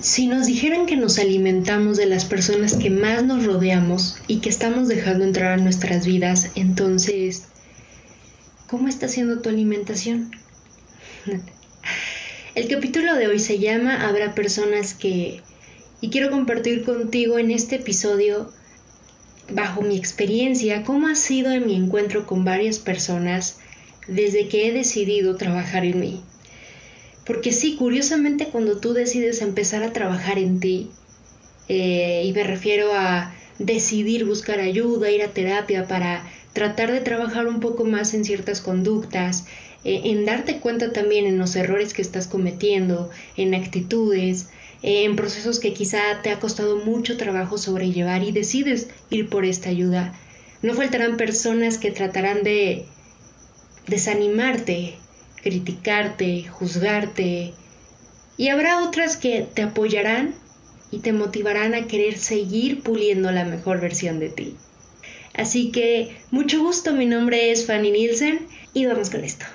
Si nos dijeran que nos alimentamos de las personas que más nos rodeamos y que estamos dejando entrar a nuestras vidas, entonces, ¿cómo está siendo tu alimentación? El capítulo de hoy se llama Habrá personas que... y quiero compartir contigo en este episodio, bajo mi experiencia, cómo ha sido en mi encuentro con varias personas desde que he decidido trabajar en mí. Porque sí, curiosamente cuando tú decides empezar a trabajar en ti, eh, y me refiero a decidir buscar ayuda, ir a terapia para tratar de trabajar un poco más en ciertas conductas, eh, en darte cuenta también en los errores que estás cometiendo, en actitudes, eh, en procesos que quizá te ha costado mucho trabajo sobrellevar y decides ir por esta ayuda. No faltarán personas que tratarán de desanimarte, criticarte, juzgarte. Y habrá otras que te apoyarán y te motivarán a querer seguir puliendo la mejor versión de ti. Así que mucho gusto, mi nombre es Fanny Nielsen y vamos con esto.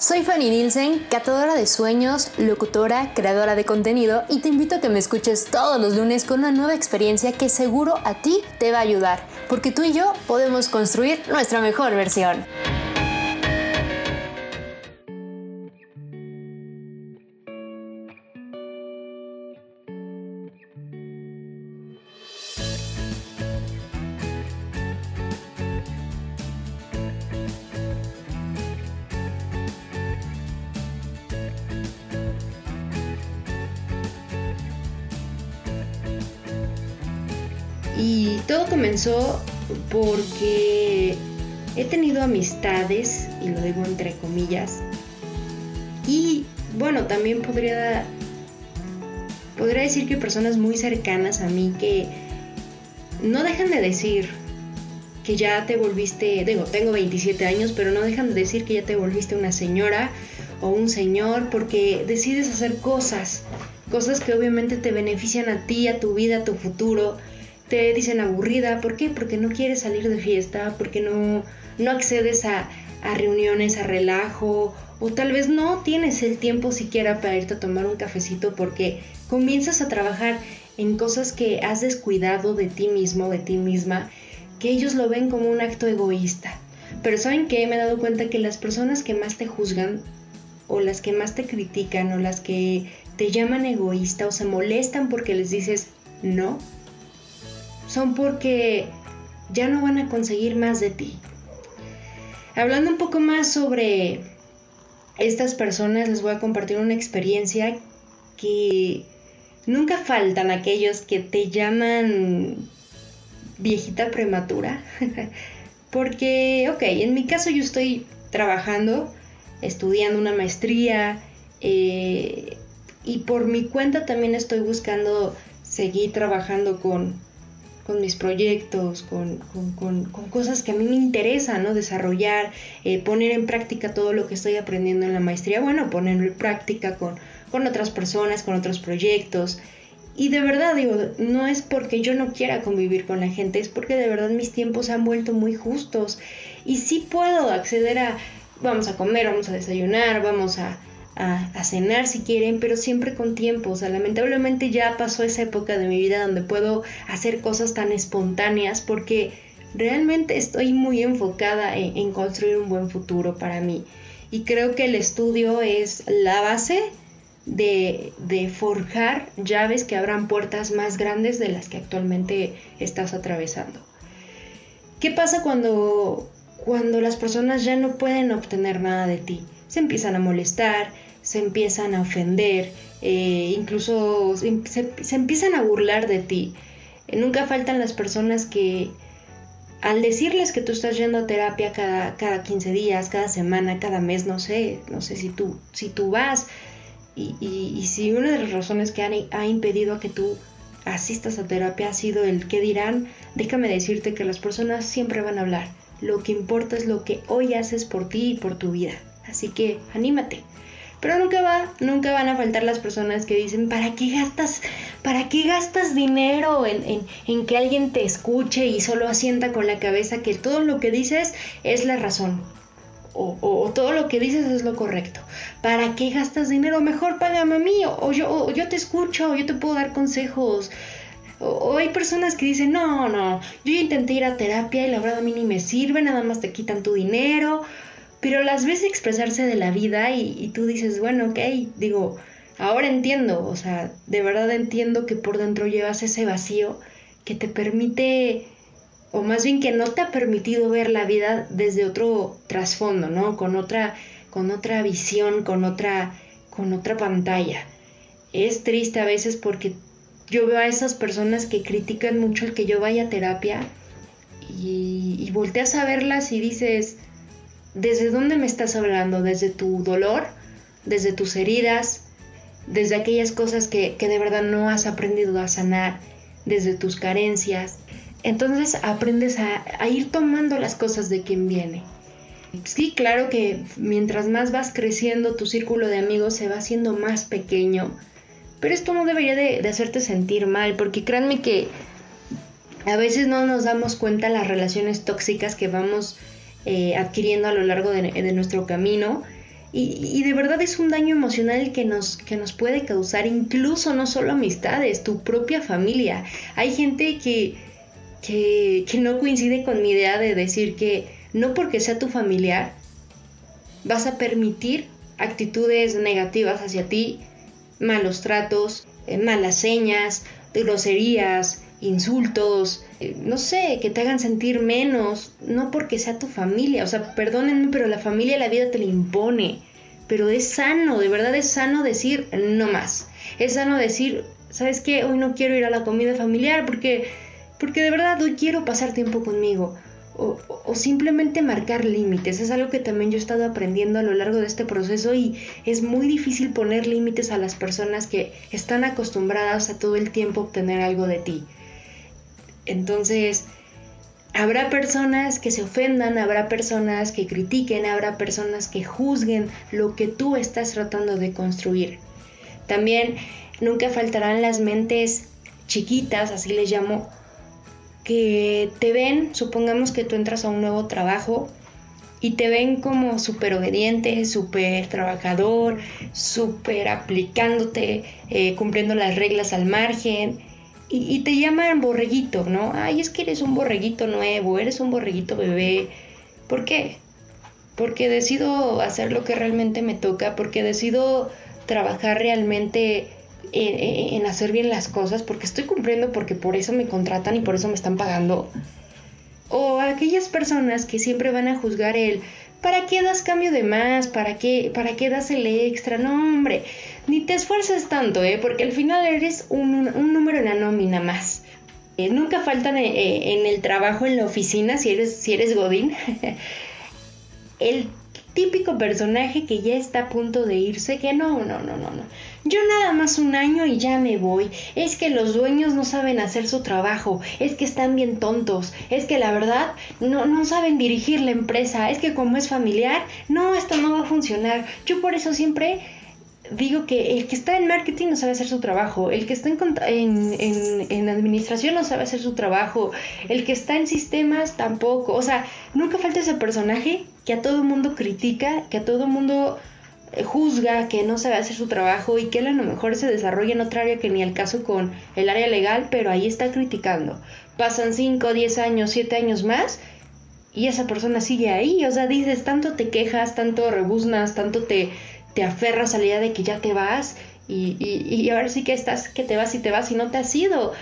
Soy Fanny Nielsen, catadora de sueños, locutora, creadora de contenido y te invito a que me escuches todos los lunes con una nueva experiencia que seguro a ti te va a ayudar, porque tú y yo podemos construir nuestra mejor versión. Y todo comenzó porque he tenido amistades, y lo digo entre comillas, y bueno, también podría, podría decir que personas muy cercanas a mí que no dejan de decir que ya te volviste, digo, tengo 27 años, pero no dejan de decir que ya te volviste una señora o un señor porque decides hacer cosas, cosas que obviamente te benefician a ti, a tu vida, a tu futuro te dicen aburrida, ¿por qué? Porque no quieres salir de fiesta, porque no, no accedes a, a reuniones, a relajo, o tal vez no tienes el tiempo siquiera para irte a tomar un cafecito porque comienzas a trabajar en cosas que has descuidado de ti mismo, de ti misma, que ellos lo ven como un acto egoísta. Pero ¿saben qué? Me he dado cuenta que las personas que más te juzgan, o las que más te critican, o las que te llaman egoísta, o se molestan porque les dices no, son porque ya no van a conseguir más de ti. Hablando un poco más sobre estas personas, les voy a compartir una experiencia que nunca faltan aquellos que te llaman viejita prematura. porque, ok, en mi caso yo estoy trabajando, estudiando una maestría eh, y por mi cuenta también estoy buscando seguir trabajando con con mis proyectos, con, cosas que a mí me interesan, ¿no? Desarrollar, eh, poner en práctica todo lo que estoy aprendiendo en la maestría, bueno, ponerlo en práctica con, con otras personas, con otros proyectos. Y de verdad digo, no es porque yo no quiera convivir con la gente, es porque de verdad mis tiempos se han vuelto muy justos. Y sí puedo acceder a, vamos a comer, vamos a desayunar, vamos a, a, cenar si quieren, pero siempre con tiempo. O sea, lamentablemente ya pasó esa época de mi vida donde puedo hacer cosas tan espontáneas porque realmente estoy muy enfocada en, construir un buen futuro para mí. Y creo que el estudio es la base de, de, forjar llaves que abran puertas más grandes de las que actualmente estás atravesando. ¿Qué pasa cuando, cuando las personas ya no pueden obtener nada de ti? Se empiezan a molestar, se empiezan a ofender, eh, incluso se, empiezan a burlar de ti. Eh, nunca faltan las personas que al decirles que tú estás yendo a terapia cada, cada 15 días, cada semana, cada mes, no sé, no sé si tú, si tú vas y, si una de las razones que han, ha impedido que tú asistas a terapia ha sido el que dirán, déjame decirte que las personas siempre van a hablar. Lo que importa es lo que hoy haces por ti y por tu vida. Así que anímate. Pero nunca va, nunca van a faltar las personas que dicen, ¿para qué gastas, para qué gastas dinero en, en, que alguien te escuche y solo asienta con la cabeza que todo lo que dices es la razón? o, todo lo que dices es lo correcto. ¿Para qué gastas dinero? Mejor págame a mí o, yo, yo te escucho, o yo te puedo dar consejos. O, hay personas que dicen, no, no, yo intenté ir a terapia y la verdad a mí ni me sirve, nada más te quitan tu dinero. Pero las ves expresarse de la vida y, tú dices, bueno, ok, digo, ahora entiendo, o sea, de verdad entiendo que por dentro llevas ese vacío que te permite o más bien que no te ha permitido ver la vida desde otro trasfondo, ¿no? Con otra, con otra visión, con otra, con otra pantalla. Es triste a veces porque yo veo a esas personas que critican mucho el que yo vaya a terapia y, y volteas a verlas y dices, ¿desde dónde me estás hablando? ¿Desde tu dolor? ¿Desde tus heridas? ¿Desde aquellas cosas que, que de verdad no has aprendido a sanar? ¿Desde tus carencias? Entonces aprendes a, ir tomando las cosas de quien viene. Sí, claro que mientras más vas creciendo, tu círculo de amigos se va haciendo más pequeño, pero esto no debería de, hacerte sentir mal, porque créanme que a veces no nos damos cuenta las relaciones tóxicas que vamos eh, adquiriendo a lo largo de, nuestro camino. Y, de verdad es un daño emocional que nos, que nos puede causar incluso no solo amistades, tu propia familia. Hay gente que que, no coincide con mi idea de decir que no porque sea tu familiar vas a permitir actitudes negativas hacia ti, malos tratos, eh, malas señas, groserías, insultos, eh, no sé, que te hagan sentir menos, no porque sea tu familia, o sea, perdónenme, pero la familia la vida te la impone, pero es sano, de verdad es sano decir no más, es sano decir, ¿sabes qué? Hoy no quiero ir a la comida familiar porque porque de verdad hoy quiero pasar tiempo conmigo. O, simplemente marcar límites. Es algo que también yo he estado aprendiendo a lo largo de este proceso y es muy difícil poner límites a las personas que están acostumbradas a todo el tiempo obtener algo de ti. Entonces, habrá personas que se ofendan, habrá personas que critiquen, habrá personas que juzguen lo que tú estás tratando de construir. También nunca faltarán las mentes chiquitas, así les llamo, que te ven, supongamos que tú entras a un nuevo trabajo y te ven como súper obediente, súper trabajador, súper aplicándote, eh, cumpliendo las reglas al margen. Y, te llaman borreguito, ¿no? Ay, es que eres un borreguito nuevo, eres un borreguito bebé. ¿Por qué? Porque decido hacer lo que realmente me toca, porque decido trabajar realmente en, hacer bien las cosas porque estoy cumpliendo porque por eso me contratan y por eso me están pagando. O aquellas personas que siempre van a juzgar el ¿para qué das cambio de más? ¿Para qué, para qué das el extra? No, hombre, ni te esfuerces tanto, ¿eh? Porque al final eres un, número en la nómina más. Eh, nunca faltan eh, eh, en el trabajo, en la oficina, si eres, si eres Godín, el típico personaje que ya está a punto de irse, que no, no, no, no, no. Yo nada más un año y ya me voy. Es que los dueños no saben hacer su trabajo, es que están bien tontos, es que la verdad no, no saben dirigir la empresa, es que como es familiar, no, esto no va a funcionar. Yo por eso siempre digo que el que está en marketing no sabe hacer su trabajo, el que está en, en, en, administración no sabe hacer su trabajo, el que está en sistemas tampoco. O sea, nunca falta ese personaje que a todo mundo critica, que a todo mundo eh, juzga, que no sabe hacer su trabajo y que él a lo mejor se desarrolla en otra área que ni el caso con el área legal, pero ahí está criticando. Pasan 5, 10 años, 7 años más y esa persona sigue ahí. O sea, dices, tanto te quejas, tanto rebuznas, tanto te te aferras a la idea de que ya te vas y, y, ahora sí que estás, que te vas y te vas y no te has ido.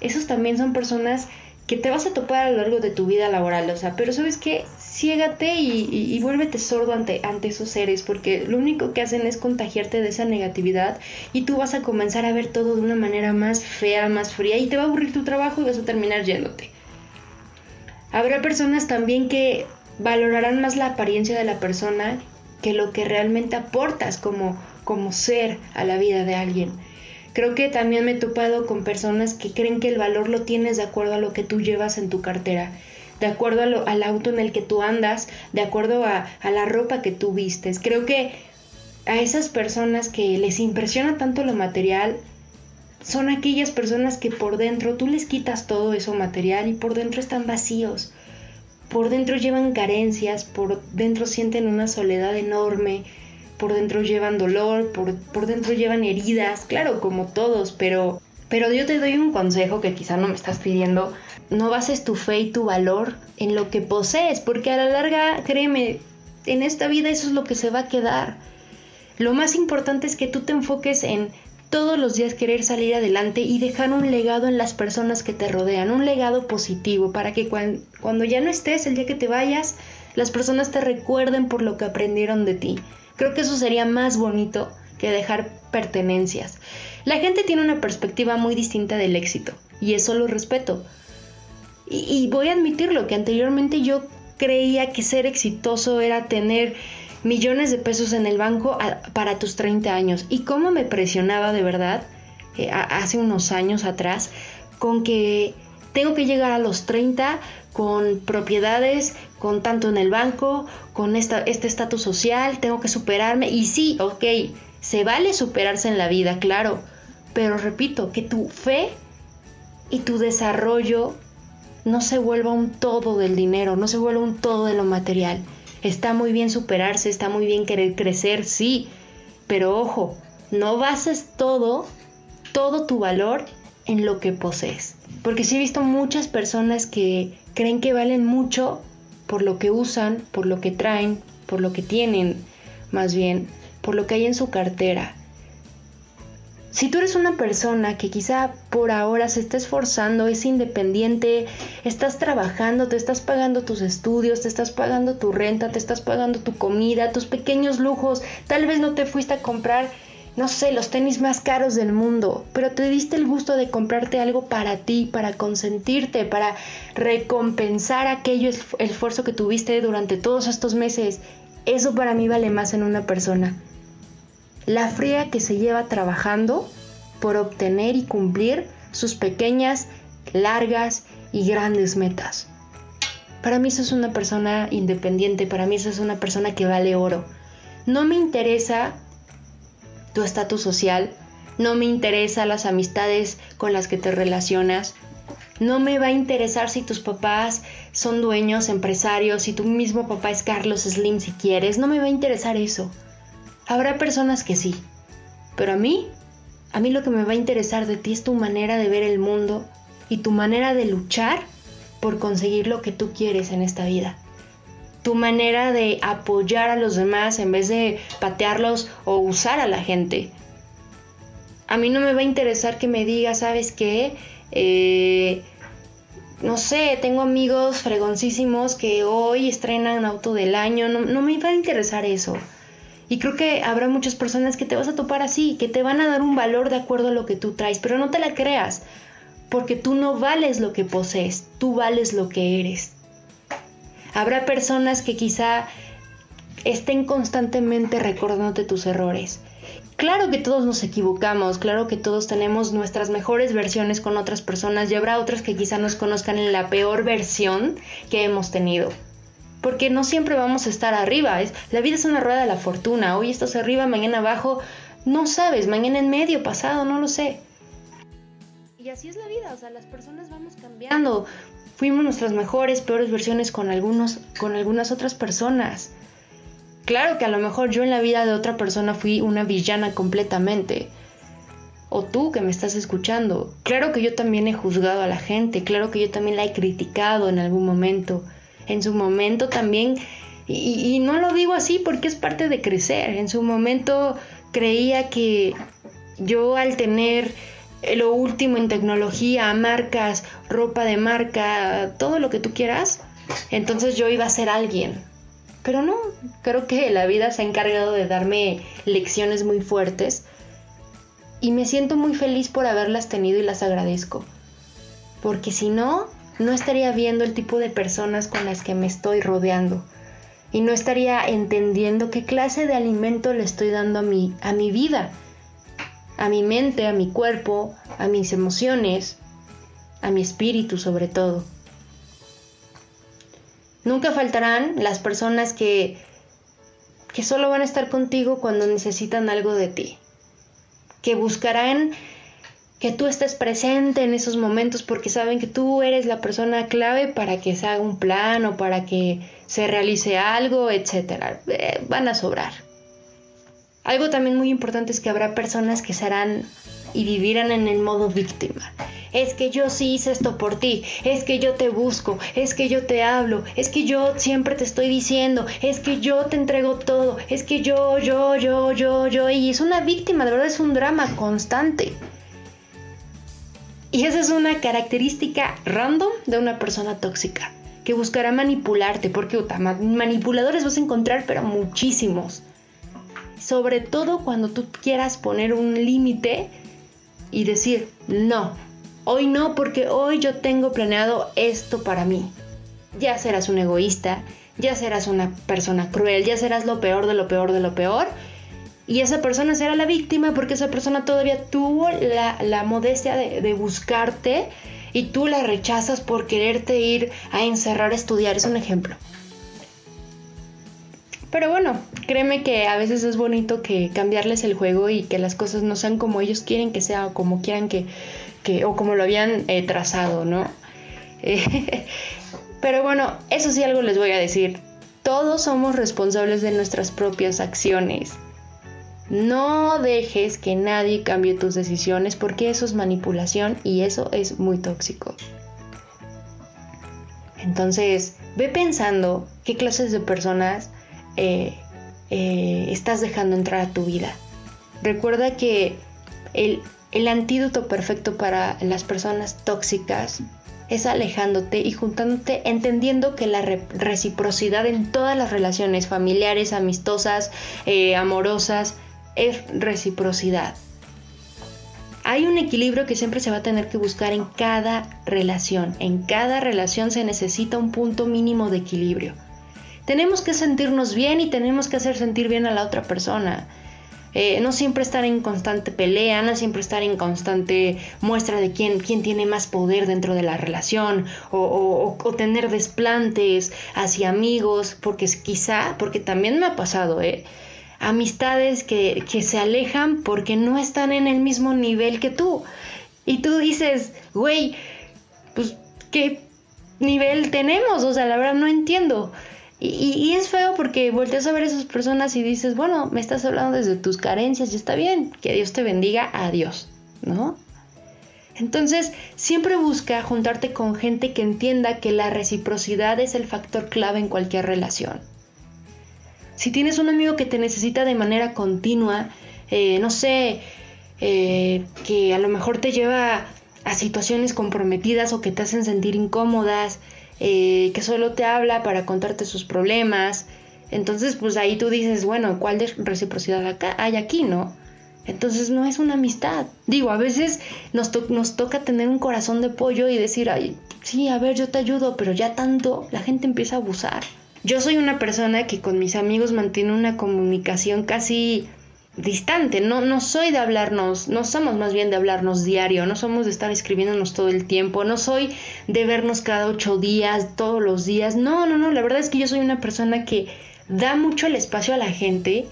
Esos también son personas que te vas a topar a lo largo de tu vida laboral, o sea, pero sabes que ciégate y, y, vuélvete sordo ante, ante esos seres, porque lo único que hacen es contagiarte de esa negatividad y tú vas a comenzar a ver todo de una manera más fea, más fría y te va a aburrir tu trabajo y vas a terminar yéndote. Habrá personas también que valorarán más la apariencia de la persona que lo que realmente aportas como, como ser a la vida de alguien. Creo que también me he topado con personas que creen que el valor lo tienes de acuerdo a lo que tú llevas en tu cartera, de acuerdo al auto en el que tú andas, de acuerdo a, a la ropa que tú vistes. Creo que a esas personas que les impresiona tanto lo material, son aquellas personas que por dentro tú les quitas todo eso material y por dentro están vacíos por dentro llevan carencias, por dentro sienten una soledad enorme, por dentro llevan dolor, por, por dentro llevan heridas, claro, como todos, pero, pero yo te doy un consejo que quizá no me estás pidiendo, no bases tu fe y tu valor en lo que posees, porque a la larga, créeme, en esta vida eso es lo que se va a quedar. Lo más importante es que tú te enfoques en todos los días querer salir adelante y dejar un legado en las personas que te rodean, un legado positivo, para que cuando ya no estés, el día que te vayas, las personas te recuerden por lo que aprendieron de ti. Creo que eso sería más bonito que dejar pertenencias. La gente tiene una perspectiva muy distinta del éxito y eso lo respeto. Y, voy a admitirlo, que anteriormente yo creía que ser exitoso era tener millones de pesos en el banco para tus 30 años. Y cómo me presionaba de verdad eh, hace unos años atrás con que tengo que llegar a los 30 con propiedades, con tanto en el banco, con esta, este estatus social, tengo que superarme. Y sí, ok, se vale superarse en la vida, claro. Pero repito, que tu fe y tu desarrollo no se vuelva un todo del dinero, no se vuelva un todo de lo material. Está muy bien superarse, está muy bien querer crecer, sí, pero ojo, no bases todo, todo tu valor en lo que posees. Porque sí he visto muchas personas que creen que valen mucho por lo que usan, por lo que traen, por lo que tienen, más bien, por lo que hay en su cartera. Si tú eres una persona que quizá por ahora se está esforzando, es independiente, estás trabajando, te estás pagando tus estudios, te estás pagando tu renta, te estás pagando tu comida, tus pequeños lujos, tal vez no te fuiste a comprar, no sé, los tenis más caros del mundo, pero te diste el gusto de comprarte algo para ti, para consentirte, para recompensar aquello esfuerzo que tuviste durante todos estos meses. Eso para mí vale más en una persona la fría que se lleva trabajando por obtener y cumplir sus pequeñas, largas y grandes metas. Para mí eso es una persona independiente, para mí eso es una persona que vale oro. No me interesa tu estatus social, no me interesa las amistades con las que te relacionas, no me va a interesar si tus papás son dueños, empresarios, si tu mismo papá es Carlos Slim si quieres, no me va a interesar eso. Habrá personas que sí, pero a mí, a mí lo que me va a interesar de ti es tu manera de ver el mundo y tu manera de luchar por conseguir lo que tú quieres en esta vida. Tu manera de apoyar a los demás en vez de patearlos o usar a la gente. A mí no me va a interesar que me digas, ¿sabes qué? Eh, no sé, tengo amigos fregoncísimos que hoy estrenan auto del año. No, no me va a interesar eso. Y creo que habrá muchas personas que te vas a topar así, que te van a dar un valor de acuerdo a lo que tú traes, pero no te la creas, porque tú no vales lo que posees, tú vales lo que eres. Habrá personas que quizá estén constantemente recordándote tus errores. Claro que todos nos equivocamos, claro que todos tenemos nuestras mejores versiones con otras personas y habrá otras que quizá nos conozcan en la peor versión que hemos tenido porque no siempre vamos a estar arriba. Es, la vida es una rueda de la fortuna. Hoy estás arriba, mañana abajo. No sabes, mañana en medio, pasado, no lo sé. Y así es la vida, o sea, las personas vamos cambiando. Fuimos nuestras mejores, peores versiones con, algunos, con algunas otras personas. Claro que a lo mejor yo en la vida de otra persona fui una villana completamente. O tú que me estás escuchando. Claro que yo también he juzgado a la gente, claro que yo también la he criticado en algún momento en su momento también, y, no lo digo así porque es parte de crecer, en su momento creía que yo al tener lo último en tecnología, marcas, ropa de marca, todo lo que tú quieras, entonces yo iba a ser alguien. Pero no, creo que la vida se ha encargado de darme lecciones muy fuertes y me siento muy feliz por haberlas tenido y las agradezco. Porque si no, no estaría viendo el tipo de personas con las que me estoy rodeando y no estaría entendiendo qué clase de alimento le estoy dando a mi, a mi vida, a mi mente, a mi cuerpo, a mis emociones, a mi espíritu sobre todo. Nunca faltarán las personas que, que solo van a estar contigo cuando necesitan algo de ti, que buscarán que tú estés presente en esos momentos porque saben que tú eres la persona clave para que se haga un plan o para que se realice algo, etc. Eh, van a sobrar. Algo también muy importante es que habrá personas que serán y vivirán en el modo víctima. Es que yo sí hice esto por ti, es que yo te busco, es que yo te hablo, es que yo siempre te estoy diciendo, es que yo te entrego todo, es que yo, yo, yo, yo, yo, y es una víctima, de verdad es un drama constante. Y esa es una característica random de una persona tóxica, que buscará manipularte, porque manipuladores vas a encontrar, pero muchísimos. Sobre todo cuando tú quieras poner un límite y decir, no, hoy no, porque hoy yo tengo planeado esto para mí. Ya serás un egoísta, ya serás una persona cruel, ya serás lo peor de lo peor de lo peor y esa persona será la víctima porque esa persona todavía tuvo la, modestia de, buscarte y tú la rechazas por quererte ir a encerrar a estudiar. Es un ejemplo. Pero bueno, créeme que a veces es bonito que cambiarles el juego y que las cosas no sean como ellos quieren que sea o como quieran que, que o como lo habían eh, trazado, ¿no? pero bueno, eso sí algo les voy a decir. Todos somos responsables de nuestras propias acciones. No dejes que nadie cambie tus decisiones porque eso es manipulación y eso es muy tóxico. Entonces, ve pensando qué clases de personas eh, eh, estás dejando entrar a tu vida. Recuerda que el, el antídoto perfecto para las personas tóxicas es alejándote y juntándote, entendiendo que la reciprocidad en todas las relaciones familiares, amistosas, eh, amorosas, es reciprocidad. Hay un equilibrio que siempre se va a tener que buscar en cada relación. En cada relación se necesita un punto mínimo de equilibrio. Tenemos que sentirnos bien y tenemos que hacer sentir bien a la otra persona. Eh, no siempre estar en constante pelea, no siempre estar en constante muestra de quién, quién tiene más poder dentro de la relación o, o, tener desplantes hacia amigos, porque quizá, porque también me ha pasado, ¿eh? Amistades que, se alejan porque no están en el mismo nivel que tú. Y tú dices, güey, pues, ¿qué nivel tenemos? O sea, la verdad no entiendo. Y, y, es feo porque volteas a ver a esas personas y dices, bueno, me estás hablando desde tus carencias y está bien, que Dios te bendiga, adiós, ¿no? Entonces, siempre busca juntarte con gente que entienda que la reciprocidad es el factor clave en cualquier relación. Si tienes un amigo que te necesita de manera continua, eh, no sé, eh, que a lo mejor te lleva a situaciones comprometidas o que te hacen sentir incómodas, eh, que solo te habla para contarte sus problemas, entonces pues ahí tú dices, bueno, ¿cuál de reciprocidad acá hay aquí, no? Entonces no es una amistad. Digo, a veces nos, nos toca tener un corazón de pollo y decir, ay, sí, a ver, yo te ayudo, pero ya tanto la gente empieza a abusar. Yo soy una persona que con mis amigos mantiene una comunicación casi distante, no, no soy de hablarnos, no somos más bien de hablarnos diario, no somos de estar escribiéndonos todo el tiempo, no soy de vernos cada ocho días, todos los días, no, no, no, la verdad es que yo soy una persona que da mucho el espacio a la gente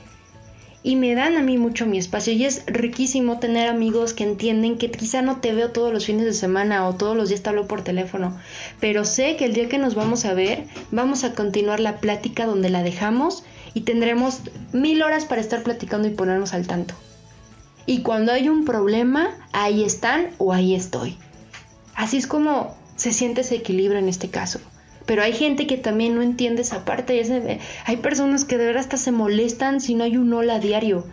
y me dan a mí mucho mi espacio y es riquísimo tener amigos que entienden que quizá no te veo todos los fines de semana o todos los días te hablo por teléfono, pero sé que el día que nos vamos a ver vamos a continuar la plática donde la dejamos y tendremos mil horas para estar platicando y ponernos al tanto. Y cuando hay un problema, ahí están o ahí estoy. Así es como se siente ese equilibrio en este caso. Pero hay gente que también no entiende esa parte. hay personas que de verdad hasta se molestan si no hay un hola diario.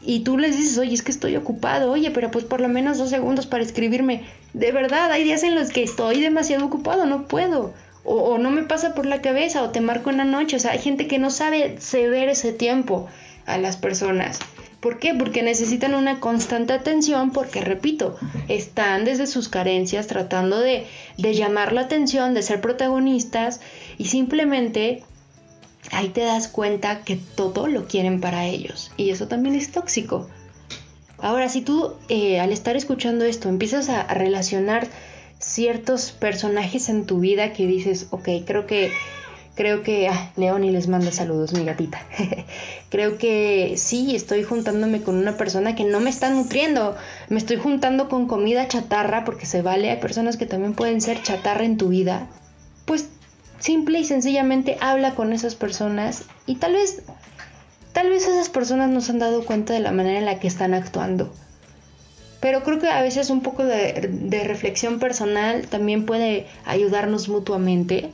Y tú les dices, oye, es que estoy ocupado, oye, pero pues por lo menos dos segundos para escribirme. De verdad, hay días en los que estoy demasiado ocupado, no puedo. O, o no me pasa por la cabeza, o te marco en la noche. O sea, hay gente que no sabe ceder ese tiempo a las personas. ¿Por qué? Porque necesitan una constante atención porque, repito, están desde sus carencias tratando de, llamar la atención, de ser protagonistas y simplemente ahí te das cuenta que todo lo quieren para ellos y eso también es tóxico. Ahora, si tú eh, al estar escuchando esto empiezas a, a relacionar ciertos personajes en tu vida que dices, ok, creo que Creo que, ah, Leoni les manda saludos, mi gatita. Creo que sí, estoy juntándome con una persona que no me está nutriendo. Me estoy juntando con comida chatarra porque se vale. Hay personas que también pueden ser chatarra en tu vida. Pues simple y sencillamente habla con esas personas y tal vez, tal vez esas personas no se han dado cuenta de la manera en la que están actuando. Pero creo que a veces un poco de, de reflexión personal también puede ayudarnos mutuamente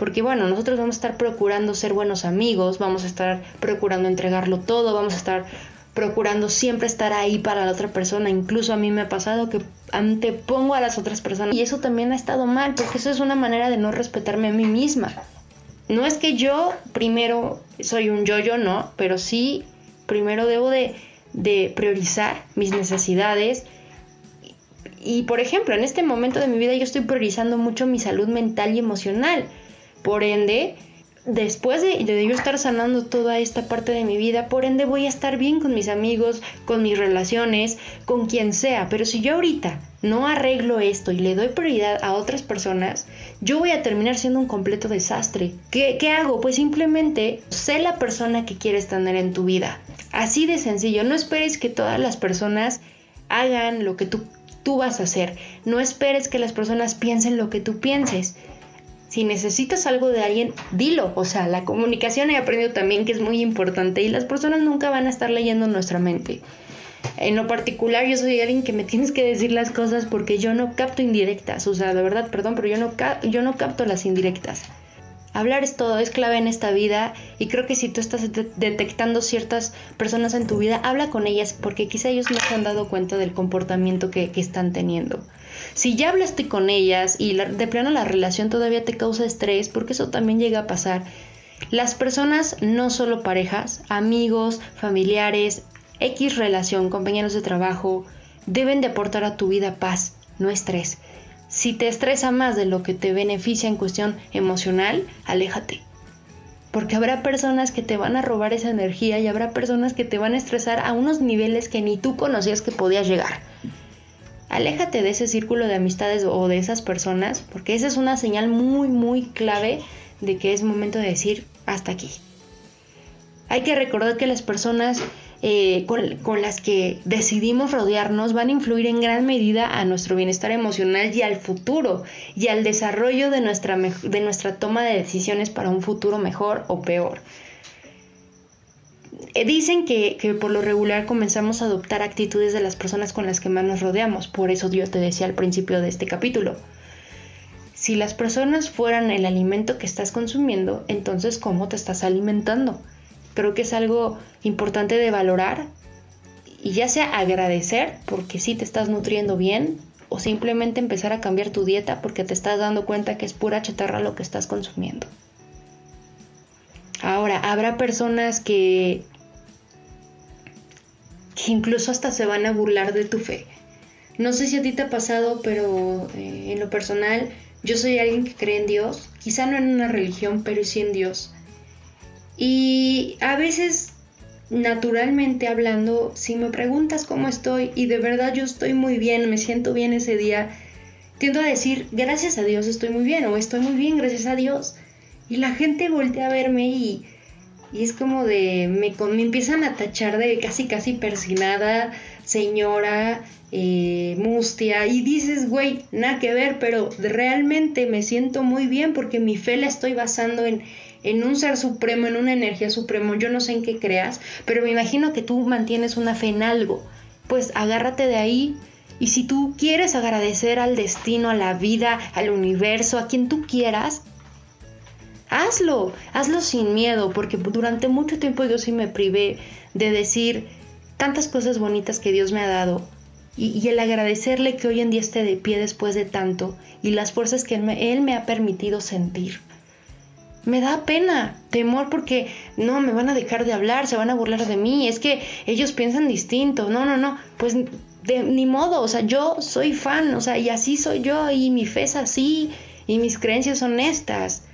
porque bueno, nosotros vamos a estar procurando ser buenos amigos, vamos a estar procurando entregarlo todo, vamos a estar procurando siempre estar ahí para la otra persona. Incluso a mí me ha pasado que antepongo a las otras personas. Y eso también ha estado mal, porque eso es una manera de no respetarme a mí misma. No es que yo primero soy un yo-yo, no, pero sí primero debo de, de priorizar mis necesidades. Y por ejemplo, en este momento de mi vida yo estoy priorizando mucho mi salud mental y emocional. Por ende, después de, yo estar sanando toda esta parte de mi vida, por ende voy a estar bien con mis amigos, con mis relaciones, con quien sea. Pero si yo ahorita no arreglo esto y le doy prioridad a otras personas, yo voy a terminar siendo un completo desastre. ¿Qué, qué hago? Pues simplemente sé la persona que quieres tener en tu vida. Así de sencillo. No esperes que todas las personas hagan lo que tú, tú vas a hacer. No esperes que las personas piensen lo que tú pienses si necesitas algo de alguien, dilo. O sea, la comunicación he aprendido también que es muy importante y las personas nunca van a estar leyendo nuestra mente. En lo particular, yo soy alguien que me tienes que decir las cosas porque yo no capto indirectas. O sea, de verdad, perdón, pero yo no, yo no capto las indirectas. Hablar es todo, es clave en esta vida y creo que si tú estás detectando ciertas personas en tu vida, habla con ellas porque quizá ellos no se han dado cuenta del comportamiento que, que están teniendo. Si ya hablaste con ellas y de plano la relación todavía te causa estrés, porque eso también llega a pasar, las personas, no solo parejas, amigos, familiares, X relación, compañeros de trabajo, deben de aportar a tu vida paz, no estrés. Si te estresa más de lo que te beneficia en cuestión emocional, aléjate. Porque habrá personas que te van a robar esa energía y habrá personas que te van a estresar a unos niveles que ni tú conocías que podías llegar. Aléjate de ese círculo de amistades o de esas personas, porque esa es una señal muy, muy clave de que es momento de decir hasta aquí. Hay que recordar que las personas eh, con, las que decidimos rodearnos van a influir en gran medida a nuestro bienestar emocional y al futuro y al desarrollo de nuestra, de nuestra toma de decisiones para un futuro mejor o peor. Eh, dicen que, que, por lo regular comenzamos a adoptar actitudes de las personas con las que más nos rodeamos, por eso Dios te decía al principio de este capítulo. Si las personas fueran el alimento que estás consumiendo, entonces ¿cómo te estás alimentando? creo que es algo importante de valorar y ya sea agradecer porque sí te estás nutriendo bien o simplemente empezar a cambiar tu dieta porque te estás dando cuenta que es pura chatarra lo que estás consumiendo. Ahora, habrá personas que, que incluso hasta se van a burlar de tu fe. No sé si a ti te ha pasado, pero eh, en lo personal yo soy alguien que cree en Dios, quizá no en una religión, pero sí en Dios. Y a veces, naturalmente hablando, si me preguntas cómo estoy y de verdad yo estoy muy bien, me siento bien ese día, tiendo a decir, gracias a Dios estoy muy bien o estoy muy bien, gracias a Dios. Y la gente voltea a verme y, y es como de, me, me, empiezan a tachar de casi, casi persinada, señora, eh, mustia, y dices, güey, nada que ver, pero realmente me siento muy bien porque mi fe la estoy basando en, en un ser supremo, en una energía suprema, yo no sé en qué creas, pero me imagino que tú mantienes una fe en algo, pues agárrate de ahí y si tú quieres agradecer al destino, a la vida, al universo, a quien tú quieras, hazlo, hazlo sin miedo, porque durante mucho tiempo yo sí me privé de decir tantas cosas bonitas que Dios me ha dado. Y, el agradecerle que hoy en día esté de pie después de tanto y las fuerzas que él me ha permitido sentir me da pena, temor porque no, me van a dejar de hablar, se van a burlar de mí, es que ellos piensan distinto, no, no, no, pues de ni modo, o sea, yo soy fan, o sea, y así soy yo y mi fe es así y mis creencias son estas.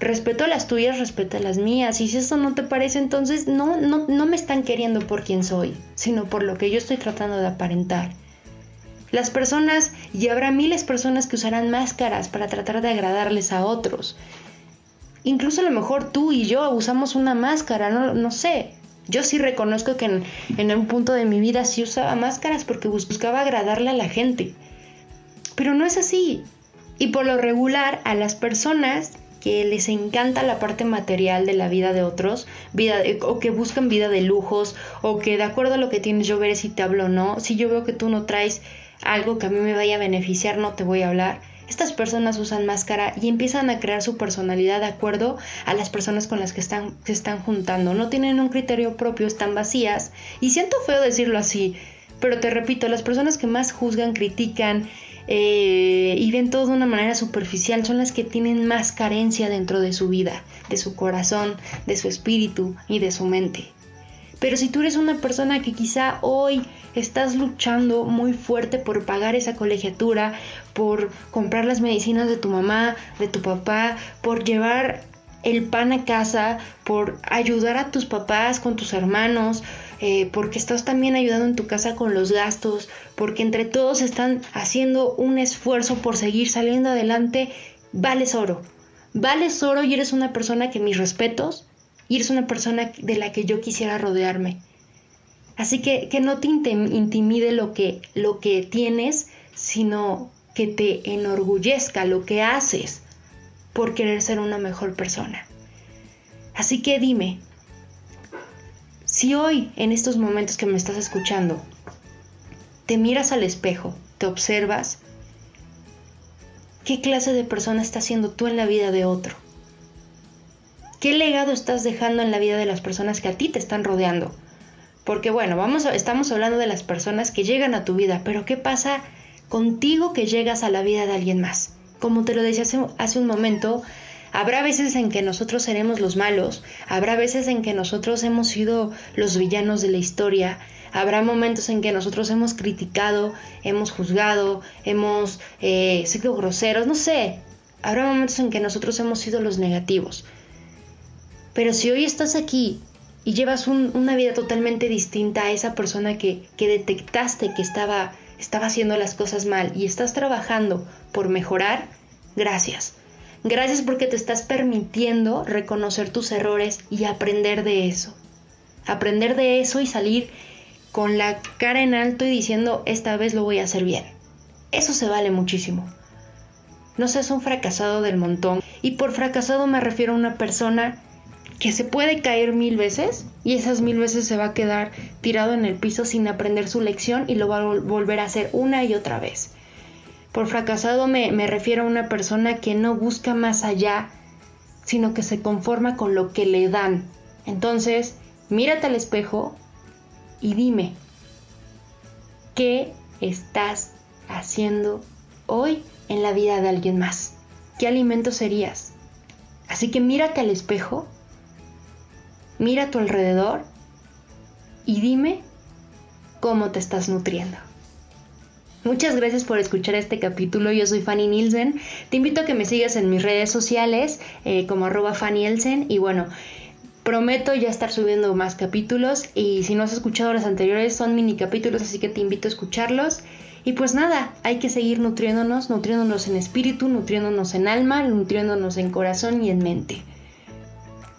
Respeto las tuyas, respeto las mías. Y si eso no te parece, entonces no, no, no me están queriendo por quien soy, sino por lo que yo estoy tratando de aparentar. Las personas, y habrá miles de personas que usarán máscaras para tratar de agradarles a otros. Incluso a lo mejor tú y yo usamos una máscara, no, no sé. Yo sí reconozco que en, en un punto de mi vida sí usaba máscaras porque buscaba agradarle a la gente. Pero no es así. Y por lo regular a las personas que les encanta la parte material de la vida de otros, vida o que buscan vida de lujos, o que de acuerdo a lo que tienes yo veré si te hablo o no, si yo veo que tú no traes algo que a mí me vaya a beneficiar, no te voy a hablar. Estas personas usan máscara y empiezan a crear su personalidad de acuerdo a las personas con las que están, se están juntando. No tienen un criterio propio, están vacías. Y siento feo decirlo así, pero te repito, las personas que más juzgan, critican, eh, y ven todo de una manera superficial son las que tienen más carencia dentro de su vida, de su corazón, de su espíritu y de su mente. Pero si tú eres una persona que quizá hoy estás luchando muy fuerte por pagar esa colegiatura, por comprar las medicinas de tu mamá, de tu papá, por llevar el pan a casa, por ayudar a tus papás con tus hermanos, eh, porque estás también ayudando en tu casa con los gastos, porque entre todos están haciendo un esfuerzo por seguir saliendo adelante, vales oro. Vales oro y eres una persona que mis respetos y eres una persona de la que yo quisiera rodearme. Así que que no te intimide lo que, lo que tienes, sino que te enorgullezca lo que haces por querer ser una mejor persona. Así que dime, si hoy, en estos momentos que me estás escuchando, te miras al espejo, te observas, ¿qué clase de persona estás siendo tú en la vida de otro? ¿Qué legado estás dejando en la vida de las personas que a ti te están rodeando? Porque bueno, vamos estamos hablando de las personas que llegan a tu vida, pero ¿qué pasa contigo que llegas a la vida de alguien más? Como te lo decía hace, hace un momento, Habrá veces en que nosotros seremos los malos, habrá veces en que nosotros hemos sido los villanos de la historia, habrá momentos en que nosotros hemos criticado, hemos juzgado, hemos eh, sido groseros, no sé, habrá momentos en que nosotros hemos sido los negativos. Pero si hoy estás aquí y llevas una vida totalmente distinta a esa persona que, que detectaste que estaba, estaba haciendo las cosas mal y estás trabajando por mejorar, gracias Gracias porque te estás permitiendo reconocer tus errores y aprender de eso. Aprender de eso y salir con la cara en alto y diciendo, esta vez lo voy a hacer bien. Eso se vale muchísimo. No seas un fracasado del montón. Y por fracasado me refiero a una persona que se puede caer mil veces y esas mil veces se va a quedar tirado en el piso sin aprender su lección y lo va a volver a hacer una y otra vez. Por fracasado me, refiero a una persona que no busca más allá, sino que se conforma con lo que le dan. Entonces, mírate al espejo y dime, ¿qué estás haciendo hoy en la vida de alguien más? ¿Qué alimento serías? Así que mírate al espejo, mira a tu alrededor y dime cómo te estás nutriendo. Muchas gracias por escuchar este capítulo. Yo soy Fanny Nielsen. Te invito a que me sigas en mis redes sociales eh, como arroba Fanny Nielsen. Y bueno, prometo ya estar subiendo más capítulos. Y si no has escuchado los anteriores, son mini capítulos, así que te invito a escucharlos. Y pues nada, hay que seguir nutriéndonos, nutriéndonos en espíritu, nutriéndonos en alma, nutriéndonos en corazón y en mente.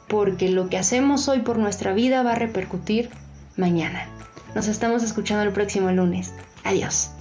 Porque lo que hacemos hoy por nuestra vida va a repercutir mañana. Nos estamos escuchando el próximo lunes. Adiós.